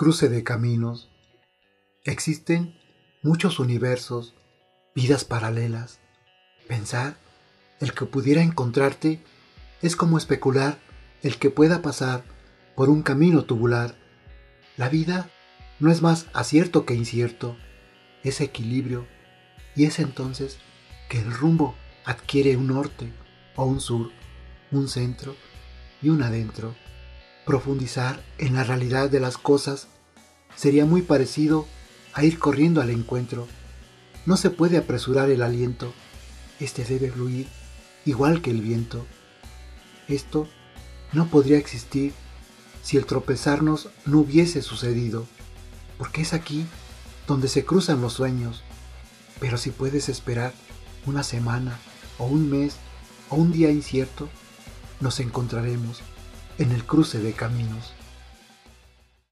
Cruce de caminos. Existen muchos universos, vidas paralelas. Pensar el que pudiera encontrarte es como especular el que pueda pasar por un camino tubular. La vida no es más acierto que incierto, es equilibrio, y es entonces que el rumbo adquiere un norte o un sur, un centro y un adentro. Profundizar en la realidad de las cosas sería muy parecido a ir corriendo al encuentro. No se puede apresurar el aliento, este debe fluir igual que el viento. Esto no podría existir si el tropezarnos no hubiese sucedido, porque es aquí donde se cruzan los sueños. Pero si puedes esperar una semana o un mes o un día incierto, nos encontraremos en el cruce de caminos.